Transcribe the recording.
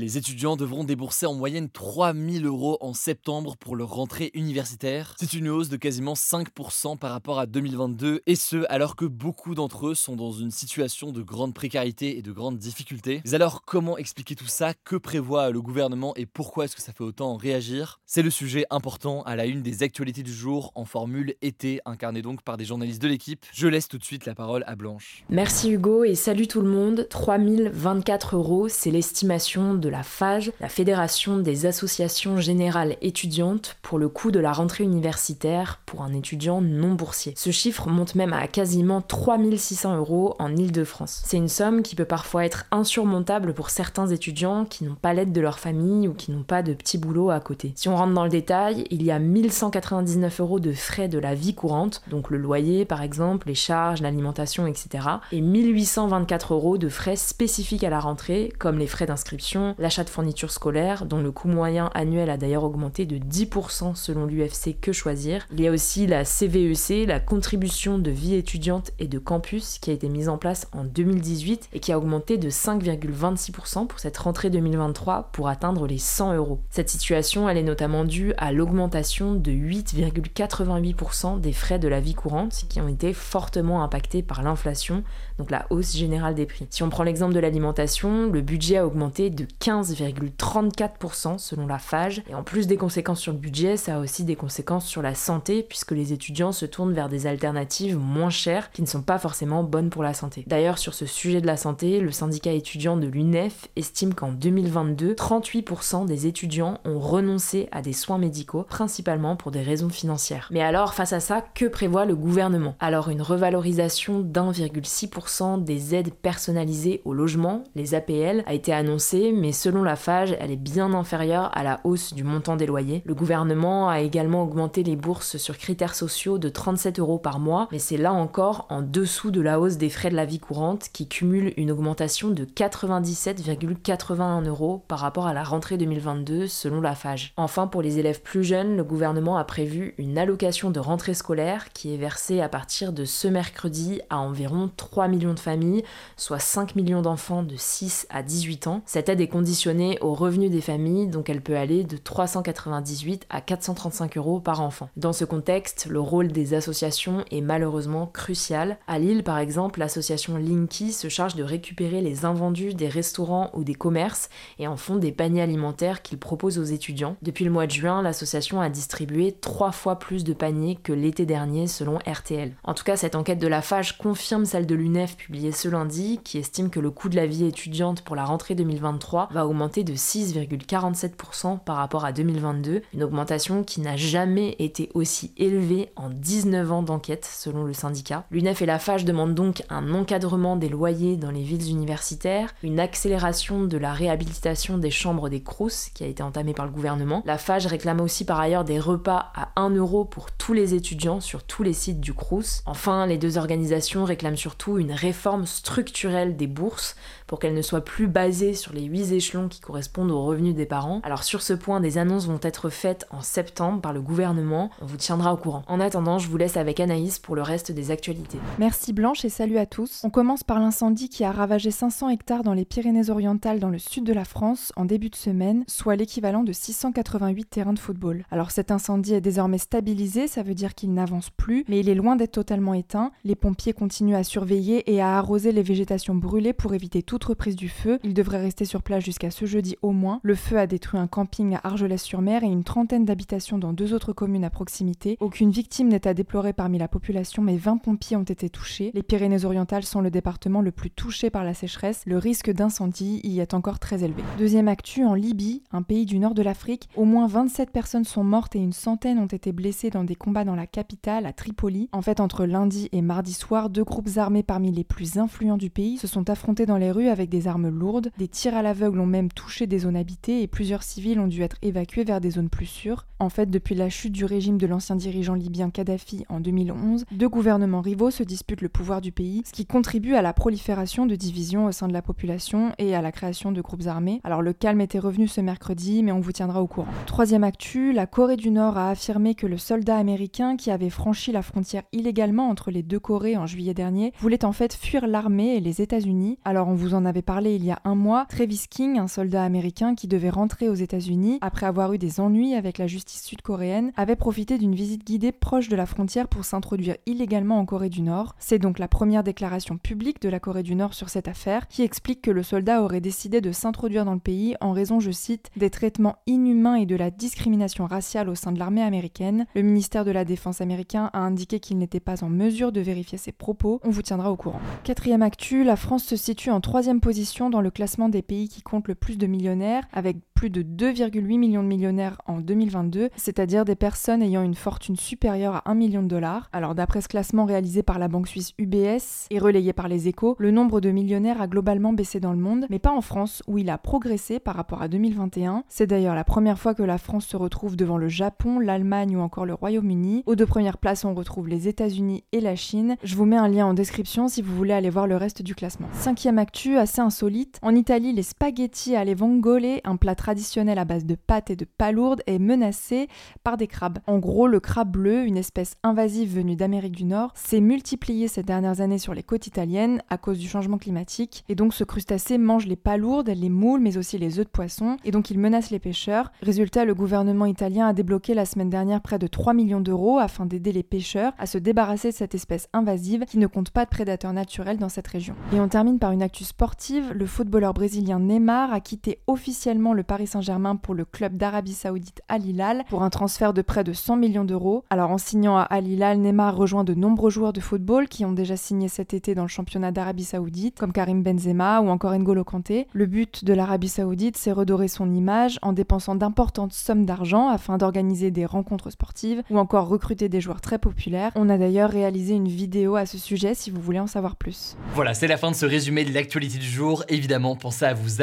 Les étudiants devront débourser en moyenne 3000 euros en septembre pour leur rentrée universitaire. C'est une hausse de quasiment 5% par rapport à 2022, et ce alors que beaucoup d'entre eux sont dans une situation de grande précarité et de grande difficulté. Mais alors comment expliquer tout ça? Que prévoit le gouvernement et pourquoi est-ce que ça fait autant réagir? C'est le sujet important à la une des actualités du jour en formule été, incarné donc par des journalistes de l'équipe. Je laisse tout de suite la parole à Blanche. Merci Hugo et salut tout le monde. 3024 euros, c'est l'estimation de la FAGE, la Fédération des associations générales étudiantes, pour le coût de la rentrée universitaire pour un étudiant non boursier. Ce chiffre monte même à quasiment 3600 euros en Ile-de-France. C'est une somme qui peut parfois être insurmontable pour certains étudiants qui n'ont pas l'aide de leur famille ou qui n'ont pas de petit boulot à côté. Si on rentre dans le détail, il y a 1199 euros de frais de la vie courante, donc le loyer par exemple, les charges, l'alimentation, etc. et 1824 euros de frais spécifiques à la rentrée, comme les frais d'inscription, l'achat de fournitures scolaires, dont le coût moyen annuel a d'ailleurs augmenté de 10% selon l'UFC Que Choisir. Il y a aussi la CVEC, la contribution de vie étudiante et de campus, qui a été mise en place en 2018 et qui a augmenté de 5,26% pour cette rentrée 2023 pour atteindre les 100 euros. Cette situation, elle est notamment due à l'augmentation de 8,88% des frais de la vie courante qui ont été fortement impactés par l'inflation, donc la hausse générale des prix. Si on prend l'exemple de l'alimentation, le budget a augmenté de 15,34% selon la FAGE. Et en plus des conséquences sur le budget, ça a aussi des conséquences sur la santé puisque les étudiants se tournent vers des alternatives moins chères qui ne sont pas forcément bonnes pour la santé. D'ailleurs, sur ce sujet de la santé, le syndicat étudiant de l'UNEF estime qu'en 2022, 38% des étudiants ont renoncé à des soins médicaux, principalement pour des raisons financières. Mais alors, face à ça, que prévoit le gouvernement? Alors, une revalorisation d'1,6% des aides personnalisées au logement, les APL, a été annoncée, mais selon la FAGE, elle est bien inférieure à la hausse du montant des loyers. Le gouvernement a également augmenté les bourses sur critères sociaux de 37 euros par mois, mais c'est là encore en dessous de la hausse des frais de la vie courante qui cumule une augmentation de 97,81 euros par rapport à la rentrée 2022 selon la FAGE. Enfin, pour les élèves plus jeunes, le gouvernement a prévu une allocation de rentrée scolaire qui est versée à partir de ce mercredi à environ 3 millions de familles, soit 5 millions d'enfants de 6 à 18 ans. Cette aide est conditionnée aux revenus des familles, donc elle peut aller de 398 à 435 euros par enfant. Dans ce contexte, le rôle des associations est malheureusement crucial. À Lille, par exemple, l'association Linky se charge de récupérer les invendus des restaurants ou des commerces et en font des paniers alimentaires qu'ils proposent aux étudiants. Depuis le mois de juin, l'association a distribué trois fois plus de paniers que l'été dernier selon RTL. En tout cas, cette enquête de la FAGE confirme celle de l'UNEF publiée ce lundi, qui estime que le coût de la vie étudiante pour la rentrée 2023 va augmenter de 6,47% par rapport à 2022, une augmentation qui n'a jamais été aussi élevée en 19 ans d'enquête selon le syndicat. L'UNEF et la FAGE demandent donc un encadrement des loyers dans les villes universitaires, une accélération de la réhabilitation des chambres des CROUS qui a été entamée par le gouvernement. La FAGE réclame aussi par ailleurs des repas à 1 euro pour tous les étudiants sur tous les sites du CROUS. Enfin, les deux organisations réclament surtout une réforme structurelle des bourses pour qu'elles ne soient plus basées sur les 8 qui correspondent aux revenus des parents. Alors sur ce point, des annonces vont être faites en septembre par le gouvernement. On vous tiendra au courant. En attendant, je vous laisse avec Anaïs pour le reste des actualités. Merci Blanche et salut à tous. On commence par l'incendie qui a ravagé 500 hectares dans les Pyrénées-Orientales dans le sud de la France en début de semaine, soit l'équivalent de 688 terrains de football. Alors cet incendie est désormais stabilisé, ça veut dire qu'il n'avance plus, mais il est loin d'être totalement éteint. Les pompiers continuent à surveiller et à arroser les végétations brûlées pour éviter toute reprise du feu. Ils devraient rester sur place jusqu'à ce jeudi au moins. Le feu a détruit un camping à Argelès-sur-Mer et une trentaine d'habitations dans deux autres communes à proximité. Aucune victime n'est à déplorer parmi la population, mais 20 pompiers ont été touchés. Les Pyrénées-Orientales sont le département le plus touché par la sécheresse. Le risque d'incendie y est encore très élevé. Deuxième actu, en Libye, un pays du nord de l'Afrique, au moins 27 personnes sont mortes et une centaine ont été blessées dans des combats dans la capitale, à Tripoli. En fait, entre lundi et mardi soir, deux groupes armés parmi les plus influents du pays se sont affrontés dans les rues avec des armes lourdes. Des tirs à l'aveugle ont même touché des zones habitées et plusieurs civils ont dû être évacués vers des zones plus sûres. En fait, depuis la chute du régime de l'ancien dirigeant libyen Kadhafi en 2011, deux gouvernements rivaux se disputent le pouvoir du pays, ce qui contribue à la prolifération de divisions au sein de la population et à la création de groupes armés. Alors le calme était revenu ce mercredi, mais on vous tiendra au courant. Troisième actu, la Corée du Nord a affirmé que le soldat américain qui avait franchi la frontière illégalement entre les deux Corées en juillet dernier voulait en fait fuir l'armée et les États-Unis. Alors on vous en avait parlé il y a un mois, Travis King, un soldat américain qui devait rentrer aux États-Unis après avoir eu des ennuis avec la justice sud-coréenne, avait profité d'une visite guidée proche de la frontière pour s'introduire illégalement en Corée du Nord. C'est donc la première déclaration publique de la Corée du Nord sur cette affaire qui explique que le soldat aurait décidé de s'introduire dans le pays en raison, je cite, des traitements inhumains et de la discrimination raciale au sein de l'armée américaine. Le ministère de la Défense américain a indiqué qu'il n'était pas en mesure de vérifier ses propos. On vous tiendra au courant. Quatrième actu, la France se situe en troisième position dans le classement des pays qui comptent le plus de millionnaires, avec plus de 2,8 millions de millionnaires en 2022, c'est-à-dire des personnes ayant une fortune supérieure à 1 million de dollars. Alors d'après ce classement réalisé par la banque suisse UBS et relayé par les échos, le nombre de millionnaires a globalement baissé dans le monde, mais pas en France où il a progressé par rapport à 2021. C'est d'ailleurs la première fois que la France se retrouve devant le Japon, l'Allemagne ou encore le Royaume-Uni. Aux deux premières places, on retrouve les États-Unis et la Chine. Je vous mets un lien en description si vous voulez aller voir le reste du classement. Cinquième actu, assez insolite. En Italie, les spaghettis alle vongole, un plat traditionnel à base de pâtes et de palourdes, est menacé par des crabes. En gros, le crabe bleu, une espèce invasive venue d'Amérique du Nord, s'est multiplié ces dernières années sur les côtes italiennes à cause du changement climatique. Et donc ce crustacé mange les palourdes, les moules, mais aussi les œufs de poisson. Et donc il menace les pêcheurs. Résultat, le gouvernement italien a débloqué la semaine dernière près de 3 millions d'euros afin d'aider les pêcheurs à se débarrasser de cette espèce invasive qui ne compte pas de prédateurs naturels dans cette région. Et on termine par une actu sportive. Le footballeur brésilien Neymar a quitté officiellement le Paris Saint-Germain pour le club d'Arabie Saoudite Al Hilal pour un transfert de près de 100 millions d'euros. Alors en signant à Al Hilal, Neymar rejoint de nombreux joueurs de football qui ont déjà signé cet été dans le championnat d'Arabie Saoudite, comme Karim Benzema ou encore N'Golo Kanté. Le but de l'Arabie Saoudite, c'est redorer son image en dépensant d'importantes sommes d'argent afin d'organiser des rencontres sportives ou encore recruter des joueurs très populaires. On a d'ailleurs réalisé une vidéo à ce sujet si vous voulez en savoir plus. Voilà, c'est la fin de ce résumé de l'actualité du jour. Évidemment, pensez à vous